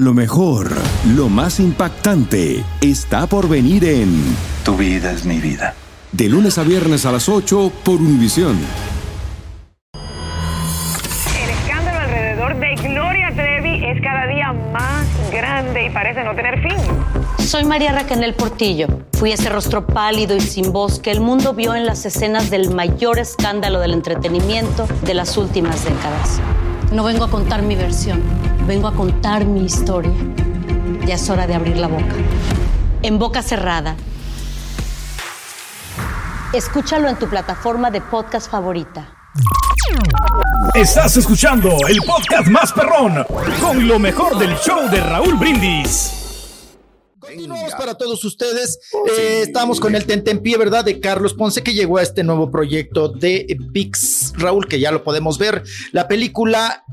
Lo mejor, lo más impactante, está por venir en Tu vida es mi vida. De lunes a viernes a las 8 por Univisión. El escándalo alrededor de Gloria Trevi es cada día más grande y parece no tener fin. Soy María Raquel Portillo. Fui ese rostro pálido y sin voz que el mundo vio en las escenas del mayor escándalo del entretenimiento de las últimas décadas. No vengo a contar mi versión, vengo a contar mi historia. Ya es hora de abrir la boca. En boca cerrada. Escúchalo en tu plataforma de podcast favorita. Estás escuchando el podcast más perrón con lo mejor del show de Raúl Brindis. Continuamos para todos ustedes. Eh, estamos con el tentempié, ¿verdad? De Carlos Ponce, que llegó a este nuevo proyecto de Pix. Raúl, que ya lo podemos ver. La película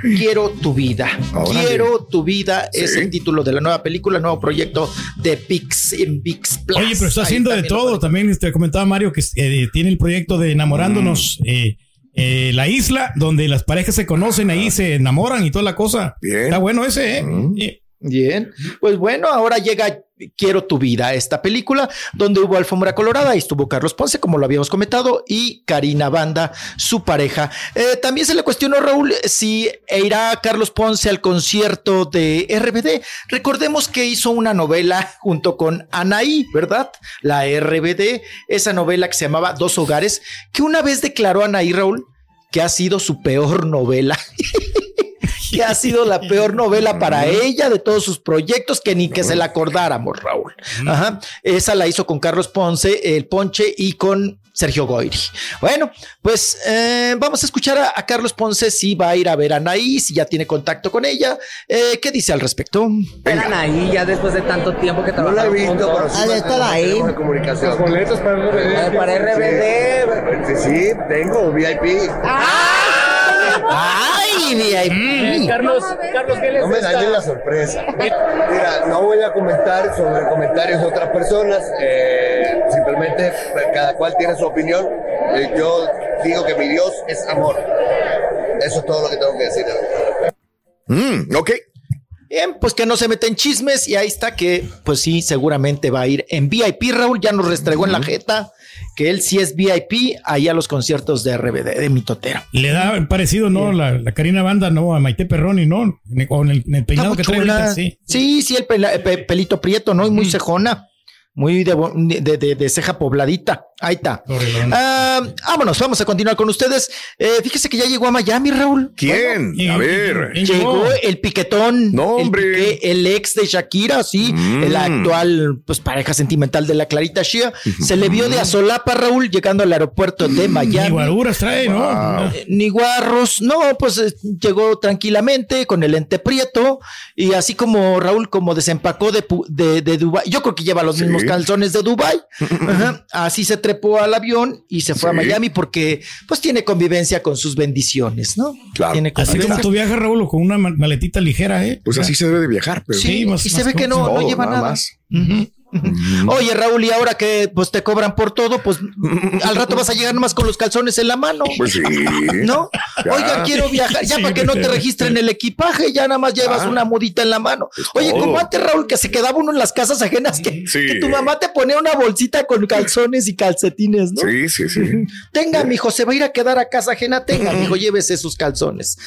Quiero tu vida. Quiero tu vida es el título de la nueva película, el nuevo proyecto de Pix en Pix Plus. Oye, pero está haciendo de todo. También te comentaba Mario que eh, tiene el proyecto de Enamorándonos. Eh, eh, la isla donde las parejas se conocen, ahí se enamoran y toda la cosa. Está bueno ese, ¿eh? Bien, pues bueno, ahora llega Quiero tu vida, esta película, donde hubo alfombra colorada y estuvo Carlos Ponce, como lo habíamos comentado, y Karina Banda, su pareja. Eh, también se le cuestionó, Raúl, si irá Carlos Ponce al concierto de RBD. Recordemos que hizo una novela junto con Anaí, ¿verdad? La RBD, esa novela que se llamaba Dos Hogares, que una vez declaró Anaí, Raúl, que ha sido su peor novela. que ha sido la peor novela para ella de todos sus proyectos, que ni que se la acordáramos, Raúl. Ajá. Esa la hizo con Carlos Ponce, el Ponche y con Sergio Goyri. Bueno, pues eh, vamos a escuchar a, Carlos Ponce si va a ir a ver a Anaí, si ya tiene contacto con ella. Eh, ¿Qué dice al respecto? Ver Anaí ya después de tanto tiempo que trabajaron No la he visto, pero sí. Ah, ahí. Comunicación. Los boletos para RBD. Para RBD. Sí, sí, tengo VIP. ¡Ay, VIP! Carlos, Carlos, ¿qué les No me dañen la sorpresa. Mira, no voy a comentar sobre comentarios de otras personas. eh, simplemente cada cual tiene su opinión. Eh, yo digo que mi Dios es amor. Eso es todo lo que tengo que decir. Mm, ok. Bien, pues que no se meten chismes y ahí está que, pues sí, seguramente va a ir en VIP. Raúl ya nos restregó en la jeta que él sí es VIP ahí a los conciertos de RBD, de Mitotero. Le da parecido, ¿no? La, la Karina Banda, ¿no? A Maite Perroni, ¿no? Con el, el peinado que trae ahorita, sí. Sí, sí, el pelito prieto, ¿no? Y muy cejona. Muy de, bo- de, de- de ceja pobladita. Ahí está. Ah, vámonos, vamos a continuar con ustedes. Eh, fíjese que ya llegó a Miami, Raúl. ¿Quién? Bueno, a ver. ¿quién Llegó el piquetón. No, el hombre. Piqué, El, ex de Shakira, sí. Mm. El actual, pues, pareja sentimental de la Clarita Shia. Se le vio de azolapa, Raúl, llegando al aeropuerto de Ni Miami. guaruras trae, ¿no? Eh, Ni guarros, no, pues eh, llegó tranquilamente con el ente prieto y así como Raúl como desempacó de, de, de Dubai, yo creo que lleva los mismos calzones de Dubai, Ajá. así se trepó al avión y se fue a. Miami porque pues tiene convivencia con sus bendiciones, ¿no? Claro. Tiene Así como tú viajas, Raúl, con una ma- maletita ligera, ¿eh? Pues así se debe de viajar, pero Sí, Sí, más- y se más ve que no, no lleva nada nada. más. Ujú. Oye, Raúl, y ahora que pues te cobran por todo, pues al rato vas a llegar nomás con los calzones en la mano. Pues sí. ¿No? Ya. Oiga, quiero viajar, ya Sí, para que no te registren el equipaje, ya nada más llevas Ah. una mudita en la mano. Oye, todo. como antes, Raúl, que se quedaba uno en las casas ajenas, que, Sí. que tu mamá te ponía una bolsita con calzones y calcetines, ¿no? Sí, sí, sí. Tenga, mijo, se va a ir a quedar a casa ajena, tenga, mijo, llévese sus calzones.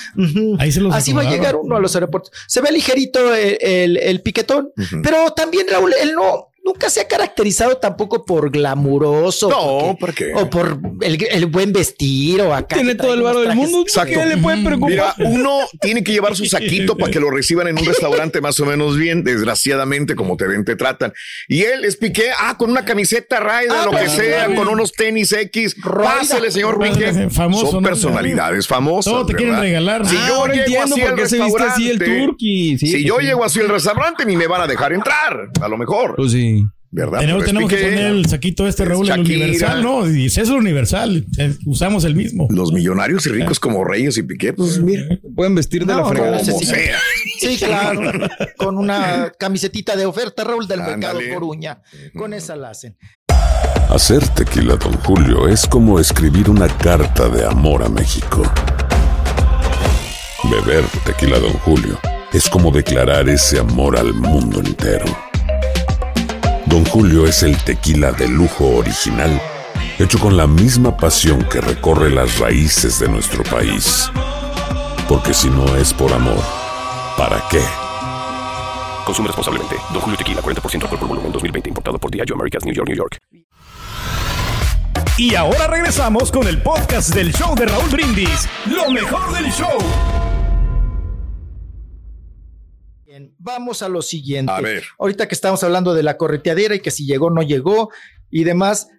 Ahí se los Así va a llegar uno a los aeropuertos. Se ve ligerito el, el- el piquetón, pero también, Raúl, él no. Nunca se ha caracterizado tampoco por glamuroso. No, porque- ¿por qué? O por el, el buen vestir o acá. Tiene todo el unos del mundo. Exacto. ¿Qué le puede preocupar? Mira, uno tiene que llevar su saquito para que lo reciban en un restaurante más o menos bien, desgraciadamente, como te ven, te tratan. Y él es Piqué, ah, con una camiseta Raida, Ah, lo que sea, con unos tenis X. Pásale, señor Raida, Piqué. famoso, Son ¿no? personalidades famosas. Todo te quieren ¿verdad? regalar. Si Ah, yo ahora llego así al qué se viste así el restaurante, turqui. Sí, si yo sí. llego así al restaurante, ni me van a dejar entrar, a lo mejor. Pues sí. ¿Verdad? Tenemos, es tenemos que poner el saquito este, Es Raúl, el Shakira. universal, ¿no? Y si es el universal, eh, usamos el mismo. Los millonarios y ricos como Reyes y Piqué, pues mira, Pueden vestir de No, la fregada. como sí. sea. Sí, claro. con una camisetita de oferta, Raúl, del mercado Ándale. por uña. Con esa la hacen. Hacer tequila, Don Julio, es como escribir una carta de amor a México. Beber tequila, Don Julio, es como declarar ese amor al mundo entero. Don Julio es el tequila de lujo original, hecho con la misma pasión que recorre las raíces de nuestro país. Porque si no es por amor, ¿para qué? Consume responsablemente. Don Julio Tequila, 40% alcohol por volumen, 2020. Importado por Diageo Americas, New York, New York. Y ahora regresamos con el podcast del show de Raúl Brindis. Lo mejor del show. Vamos a lo siguiente. A ver. Ahorita que estamos hablando de la correteadera y que si llegó no llegó y demás.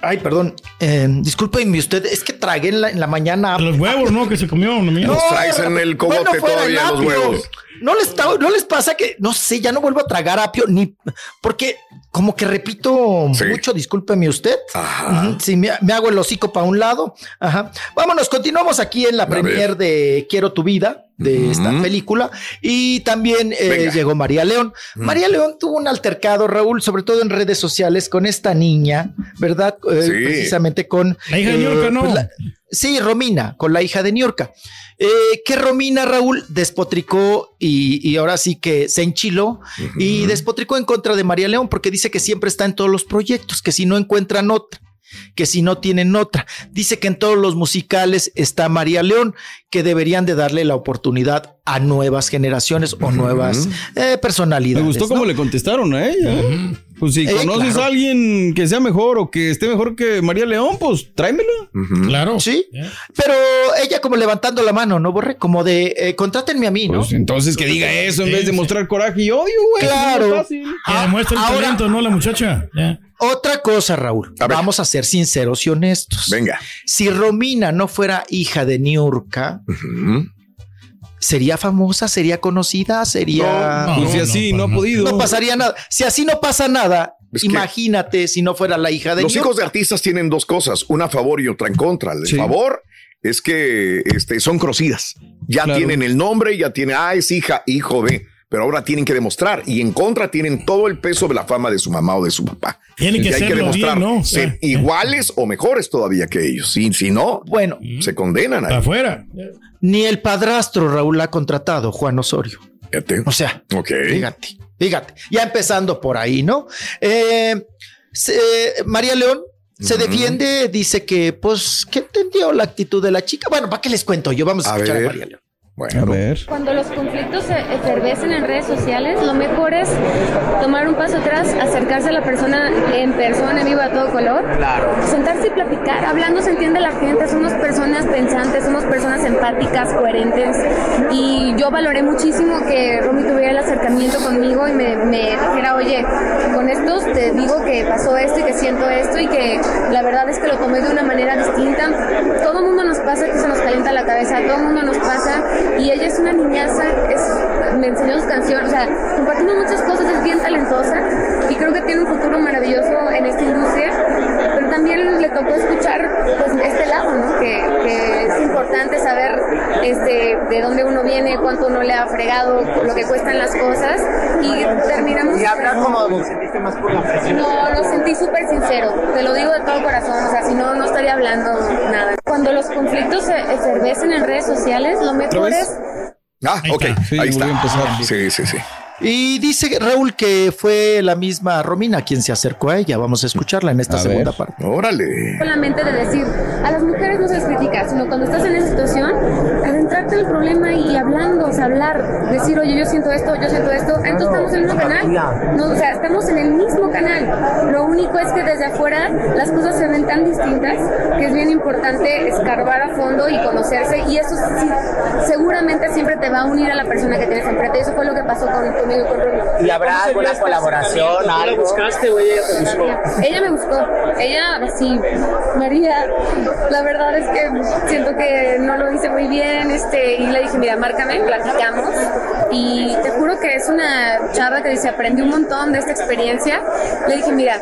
Ay, perdón. Eh, discúlpeme usted, es que tragué en la, en la mañana. Los huevos, ¿no? Que se comió. No. Los traes en el cogote Bueno, todavía los huevos. No les, no les pasa que, no sé, ya no vuelvo a tragar apio, ni porque como que repito Sí. mucho, discúlpeme usted. Ajá. Sí, me, me hago el hocico para un lado. Ajá. Vámonos, continuamos aquí en la premier de Quiero tu vida, de esta película. Y también eh, llegó María León. María León tuvo un altercado, Raúl, sobre todo en redes sociales, con esta niña, ¿verdad? Eh, Sí. Precisamente con. La hija de Niurka, ¿no? la- Sí, Romina, con la hija de Niurka. Eh, que Romina Raúl despotricó y, y ahora sí que se enchiló y despotricó en contra de María León porque dice que siempre está en todos los proyectos, que si no encuentran otra, que si no tienen otra. Dice que en todos los musicales está María León, que deberían de darle la oportunidad a nuevas generaciones o nuevas eh, Me personalidades. gustó ¿no? cómo le contestaron a ella. Pues si Eh, conoces claro. a alguien que sea mejor o que esté mejor que María León, pues tráemela. Claro. Sí, pero ella como levantando la mano, ¿no, Borre? Como de, eh, contrátenme a mí, ¿no? Pues entonces que diga eso en Sí, vez de sí. mostrar coraje y odio, güey. Claro. Es más fácil. Que el Ah, ahora- talento, ¿no? La muchacha. Otra cosa, Raúl. A. Vamos a ser sinceros y honestos. Venga. Si Romina no fuera hija de Niurka, Ujú. ¿Sería famosa? ¿Sería conocida? ¿Sería...? No, Pues si no, así no ha podido. No pasaría nada. Si así no pasa nada, Es imagínate si no fuera la hija de Los hijos de artistas tienen dos cosas, una a favor y otra en contra. El Sí. favor es que este, son conocidas. Ya Claro. tienen el nombre, ya tienen, ah, es hija, hijo de, pero ahora tienen que demostrar. Y en contra tienen todo el peso de la fama de su mamá o de su papá. Tienen que Y hay que hacerlo demostrar bien, ¿no? ser iguales o mejores todavía que ellos. Si, si no, Bueno, se condenan ahí. afuera. ni el padrastro Raúl ha contratado, Juan Osorio. Fíjate. O sea, Ok. Fíjate, fíjate. Ya empezando por ahí, ¿no? Eh, se- María León se defiende, dice que, pues, que entendió la actitud de la chica. Bueno, ¿para qué les cuento? Yo vamos a, A escuchar a ver. María León. Bueno, A ver. Cuando los conflictos se efervescen en redes sociales, lo mejor es tomar un paso atrás, acercarse a la persona en persona, en vivo a todo color. Claro. Sentarse y platicar. Hablando se entiende la gente, somos personas pensantes, somos personas empáticas, coherentes. Y yo valoré muchísimo que Romy tuviera el acercamiento conmigo y me, me dijera, oye, con estos te digo que pasó esto y que siento esto y que la verdad es que lo tomé de una manera distinta. Todo el mundo nos pasa que se nos calienta la cabeza, todo el mundo nos pasa. Y ella es una niñaza, es, me enseñó sus canciones, o sea, compartimos muchas cosas, es bien talentosa y creo que tiene un futuro maravilloso en esta industria. Pero también le tocó escuchar pues, este lado, ¿no? Que, que es importante saber este, de dónde uno viene, cuánto uno le ha fregado, lo que cuestan las cosas. Y terminamos. Y hablar como lo sentiste más por la presión. No, lo sentí súper sincero, te lo digo de todo corazón, o sea, si no, no estaría hablando nada. Los conflictos se efervescen en redes sociales, lo mejor es Ah, Ahí ok. está. Sí, Ahí está. Sí, sí, sí. Y dice Raúl que fue la misma Romina quien se acercó a ella. Vamos a escucharla en esta A segunda ver. parte. Órale. solamente de decir, a las mujeres no se les critica, sino cuando estás en esa situación, adentrarte en el problema y hablando, o sea, hablar, decir, oye, yo siento esto, yo siento esto, entonces estamos en el mismo canal. No, o sea, estamos en el mismo canal. Lo único es que desde afuera las cosas se ven tan distintas que es bien importante escarbar a fondo y conocerse y eso sí, seguramente siempre te va a unir a la persona que tienes enfrente. Y eso fue lo que pasó con, conmigo y con Rubí. ¿Y habrá alguna colaboración, algo? buscaste o ella te buscó? Ella me buscó, ella sí, María, la verdad es que siento que no lo hice muy bien, este, y le dije, mira, márcame, platicamos, y te juro que es una chava que dice, aprendí un montón de esta experiencia, le dije, mira,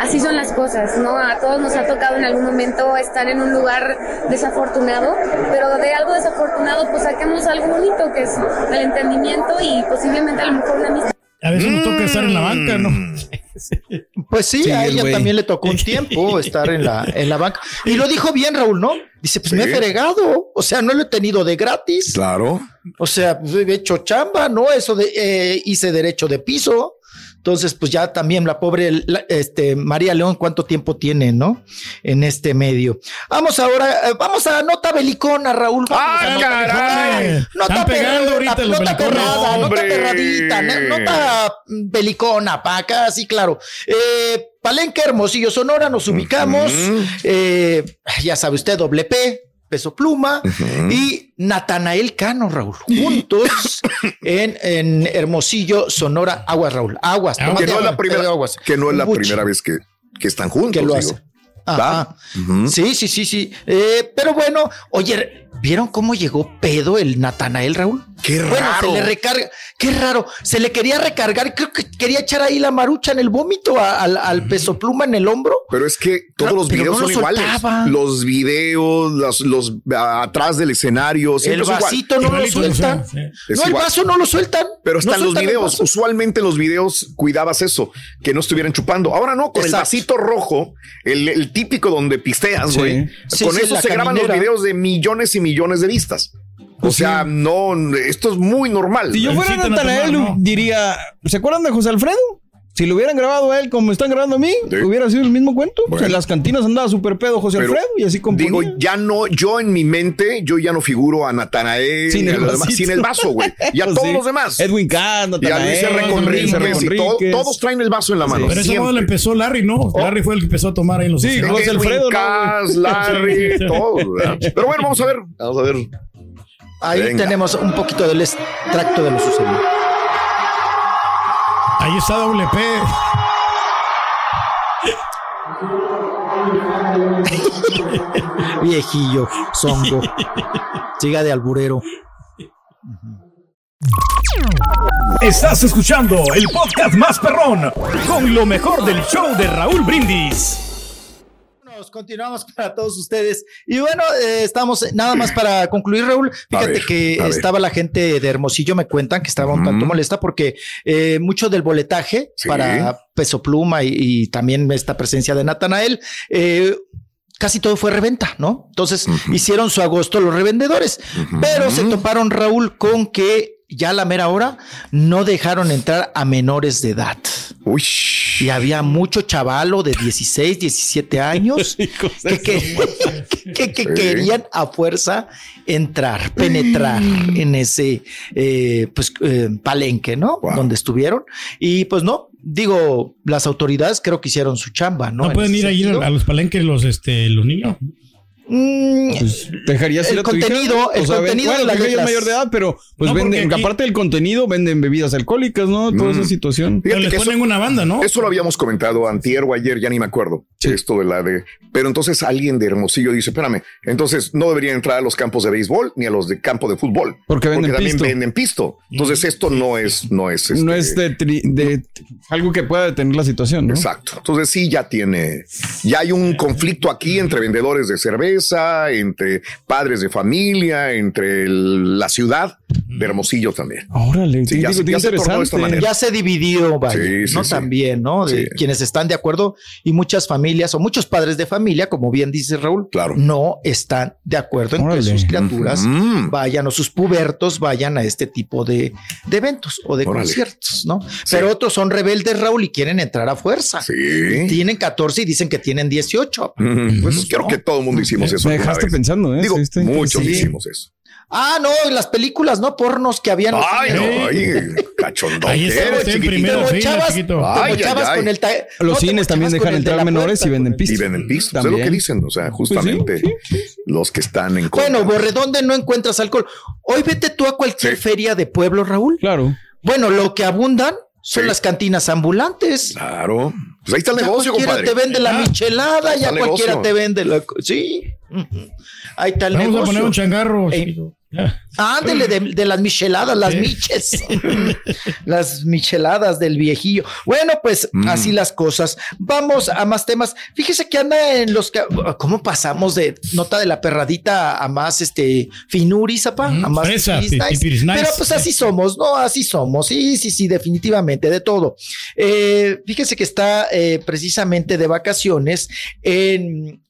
así son las cosas, ¿no? A todos nos ha tocado en algún momento estar en un lugar desafortunado, pero de algo desafortunado, pues saquemos algo bonito, que es el entendimiento y posiblemente a lo mejor una amistad. A veces nos toca estar en la banca, ¿no? Pues sí, Sí, a el ella también le tocó un tiempo estar en la, en la banca. Y lo dijo bien, Raúl, ¿no? Dice, pues Sí. me he fregado. O sea, no lo he tenido de gratis. Claro. O sea, pues, he hecho chamba, ¿no? Eso de eh, hice derecho de piso. Entonces, pues ya también la pobre la- este, María León, ¿cuánto tiempo tiene, no? En este medio. Vamos ahora, eh, vamos a nota belicona, Raúl. Vamos ¡Ah, a nota caray! Nota Están pegando perra- ahorita los nota perrada, nota perradita, no- nota mm, belicona, pa' acá, sí, claro. Eh, Palenque, Hermosillo, Sonora, nos ubicamos. Eh, ya sabe usted, doble P, peso pluma y Natanael Cano, Raúl, juntos en, en Hermosillo, Sonora, Aguas, Raúl, Aguas. Que tómate no es la primera, aguas. que no es la primera vez que, que están juntos. Que lo digo. hace. Ajá. Sí, sí, sí, sí. Eh, pero bueno, oye, ¿vieron cómo llegó pedo el Natanael, Raúl? Qué Bueno, raro. se le recarga. Qué raro. Se le quería recargar. Creo que quería echar ahí la marucha en el vómito a- al, al peso pluma en el hombro. Pero es que todos los videos no son lo iguales. soltaba. Los videos, los, los atrás del escenario. El igual. vasito no lo sueltan. sí, No, el vaso no lo sueltan. Pero No en los videos, usualmente en los videos cuidabas eso, que no estuvieran chupando. Ahora no, con el vasito rojo, el, el típico donde pisteas, güey. Sí, con sí, eso se graban los videos de millones y millones de vistas. O Pues sea, no, esto es muy normal. Si yo fuera Natanael, ¿no? diría, ¿se acuerdan de José Alfredo? Si lo hubieran grabado a él como están grabando a mí, Sí. hubiera sido el mismo cuento. Pues Bueno. en las cantinas andaba súper pedo José Pero, Alfredo y así componía. Digo, ya no, yo en mi mente, yo ya no figuro a Natanael Sin a sin el vaso, güey. Y a Sí. todos los demás. Edwin y a Natanael, Luis. Luis Conríquez y todo- Conríquez. todos traen el vaso en la mano. Pero esa moda siempre. la empezó Larry, ¿no? Larry fue el que empezó a tomar ahí en los Sí. José Edwin Alfredo, ¿no, Cass, Larry, todos. ¿verdad? Pero bueno, vamos a ver. Vamos a ver. Ahí Venga. tenemos un poquito del extracto de lo sucedido. Ahí está doble P. Viejillo, zongo. Siga de alburero. Estás escuchando el podcast más perrón con lo mejor del show de Raúl Brindis. Continuamos para todos ustedes. Y bueno, eh, estamos nada más para concluir, Raúl. Fíjate ver, que ver. estaba la gente de Hermosillo, me cuentan que estaba un tanto molesta porque eh, mucho del boletaje Sí. para Peso Pluma y, y también esta presencia de Natanael. eh, Casi todo fue reventa, ¿no? Entonces hicieron su agosto los revendedores, pero se toparon Raúl con que ya a la mera hora no dejaron entrar a menores de edad. Uy. Y había mucho chavalo de 16, 17 años que, que- que- que querían a fuerza entrar, penetrar en ese eh, pues, eh, palenque, ¿no? Wow. Donde estuvieron. Y pues no, digo, las autoridades creo que hicieron su chamba, ¿no? No, En pueden ir ahí a los palenques los, este, los niños. Mm, ¿Dejarías ir El a tu hija? contenido, el O sea, ven- contenido bueno, de las es letras. mayor de edad, pero pues No, venden, aquí- aparte del contenido, venden bebidas alcohólicas, ¿no? Toda esa situación. Pero les que ponen eso- una banda, ¿no? Eso lo habíamos comentado antier o ayer, ya ni me acuerdo. Esto de la de. Pero entonces alguien de Hermosillo dice: Espérame, entonces no deberían entrar a los campos de béisbol ni a los de campo de fútbol. Porque venden también pisto. venden pisto. Entonces esto no es, no es. No este, es de, tri- de algo que pueda detener la situación, ¿no? Exacto. Entonces sí, ya tiene, ya hay un conflicto aquí entre vendedores de cerveza, entre padres de familia, entre la ciudad de Hermosillo también. Órale, Sí, ya ya se tornó de esta interesante. manera. Ya se dividió, vaya, Sí, sí, ¿no? sí. También, ¿no? De Sí. quienes están de acuerdo y muchas familias o muchos padres de familia, como bien dice Raúl, Claro. no están de acuerdo en que sus criaturas Mm. vayan o sus pubertos vayan a este tipo de, de eventos o de Órale. conciertos, ¿no? Pero otros son rebeldes, Raúl, y quieren entrar a fuerza. Sí. Tienen 14 y dicen que tienen 18. Mm, Pues creo que todo el mundo hicimos eso. Me dejaste vez. pensando, ¿eh? Digo, muchos hicimos eso. Ah, no, en las películas, ¿no? Pornos que habían. Ay, no, ay, cachondón. Ahí estaba en primero Te mochabas, chiquito. te Ay, mochabas ay, ay. con el ta- Los no, cines también dejan de entrar la menores puerta, y venden pisto. Y venden pisto. Eso es lo que dicen. O sea, sí, justamente los que están en contra. Bueno, Borredonde no encuentras alcohol. Hoy vete tú a cualquier Sí. feria de pueblo, Raúl. Claro. Bueno, lo que abundan son Sí. las cantinas ambulantes. Claro. Pues ahí está el Ya negocio, cualquiera compadre. te vende la Ah, michelada, ya cualquiera negocio. te vende la. Sí. Ujú. Ahí está el Vamos a negocio. poner un changarro. Eh. Ándele de, de las micheladas, las miches. las micheladas del viejillo. Bueno, pues Mm. así las cosas. Vamos a más temas. Fíjese que anda en los que. ¿Cómo pasamos de nota de la perradita a más este finuris, apa? Mm, a más fresa, nice. Pero pues así somos, ¿no? Así somos. Sí, sí, sí, definitivamente, de todo. Eh, fíjese que está eh, precisamente de vacaciones en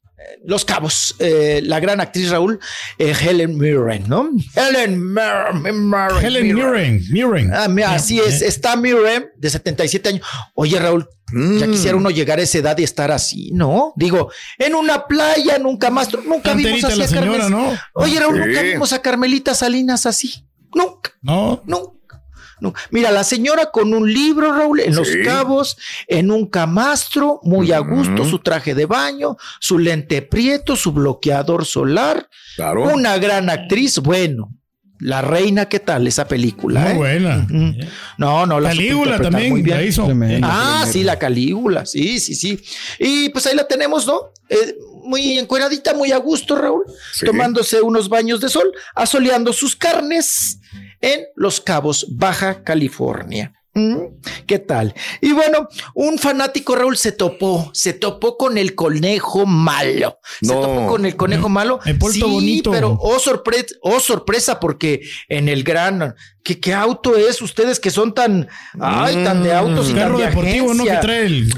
Los Cabos, eh, la gran actriz Raúl, eh, Helen Mirren, ¿no? Helen Mirren. Helen Mirren. Mirren. Ah, mira, así es, está Mirren, de 77 años. Oye, Raúl, ya Mm. quisiera uno llegar a esa edad y estar así, ¿no? Digo, en una playa, nunca más, nunca vimos así a señora, ¿no? Oye, Raúl, nunca vimos a Carmelita Salinas así. Nunca. No. Nunca. No. Mira, la señora con un libro, Raúl, en los cabos, en un camastro, muy a gusto, su traje de baño, su lente prieto, su bloqueador solar. Claro. Una gran actriz, bueno. La reina, ¿qué tal esa película? Muy eh? buena. No, no, la Calígula también muy bien. la hizo. Ah, sí, la Calígula, sí, sí, sí. Y pues ahí la tenemos, ¿no? Eh, muy encueradita, muy a gusto, Raúl, Sí. tomándose unos baños de sol, asoleando sus carnes en Los Cabos, Baja California. Mm, ¿Qué tal? Y bueno, un fanático Raúl se topó, se topó con el conejo malo. Se No. topó con el conejo malo. Puerto sí, bonito. pero oh, sorpre- oh sorpresa, porque en el gran, ¿qué, qué auto es? Ustedes que son tan, ay, tan de autos y tan Carro de deportivo, ¿no? Que agencia. trae el.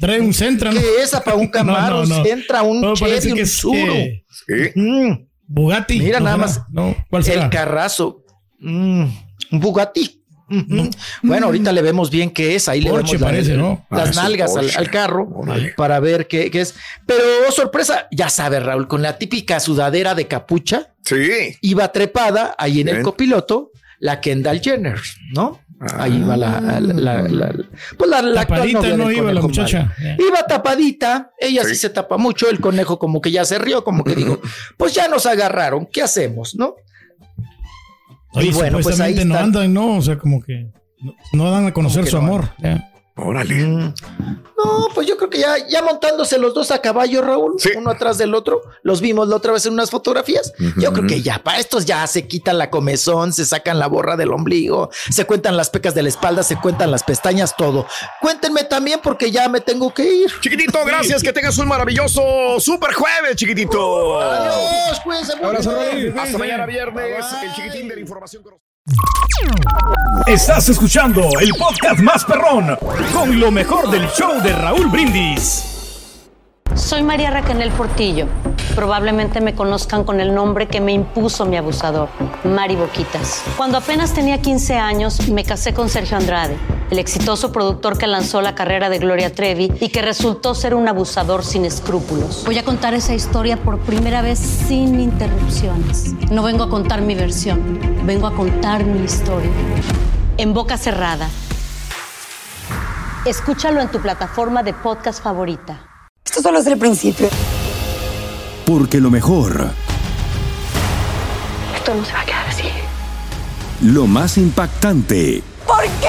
Trae un Centra, ¿no? ¿Qué es? Para un Camaro, No, no, no. Centra, un Chevy, que un es, Suru. eh, Mm. Bugatti. Mira ¿no nada será? más. No, ¿cuál será? El carrazo. Mm, un Bugatti. Ujú. Bueno, ahorita le vemos bien qué es. Ahí le vemos la- parece, ¿no? las Ah, nalgas al, carro para ver qué, qué es. Pero oh, sorpresa, ya sabes, Raúl, con la típica sudadera de capucha, Sí. iba trepada ahí en el copiloto la Kendall Jenner, ¿no? Ah. Ahí va la, la, la- la- pues la, Tapadita no iba la muchacha. malo. Iba tapadita, ella sí. Sí. se tapa mucho, el conejo como que ya se rió, como que digo, pues ya nos agarraron, ¿qué hacemos, no? Oye, Y bueno, pues ahí supuestamente no está. andan, ¿no? O sea, como que no, no dan a conocer su no amor. Órale. Mm. No, pues yo creo que ya, ya montándose los dos a caballo, Raúl, Sí. uno atrás del otro, los vimos la otra vez en unas fotografías. Yo creo que ya, para estos ya se quitan la comezón, se sacan la borra del ombligo, se cuentan las pecas de la espalda, se cuentan las pestañas, todo. Cuéntenme también porque ya me tengo que ir. Chiquitito, gracias. Que tengas un maravilloso super jueves, chiquitito. Adiós, cuídense mucho. Hasta mañana viernes. El chiquitín de la información. Estás escuchando el podcast más perrón con lo mejor del show de Raúl Brindis. Soy María Raquel Portillo. Probablemente me conozcan con el nombre que me impuso mi abusador, Mari Boquitas. Cuando apenas tenía 15 años, me casé con Sergio Andrade, el exitoso productor que lanzó la carrera de Gloria Trevi y que resultó ser un abusador sin escrúpulos. Voy a contar esa historia por primera vez sin interrupciones. No vengo a contar mi versión, vengo a contar mi historia. En boca cerrada. Escúchalo en tu plataforma de podcast favorita. Esto solo es el principio. Porque lo mejor, Esto no se va a quedar así. lo más impactante, ¿Por qué?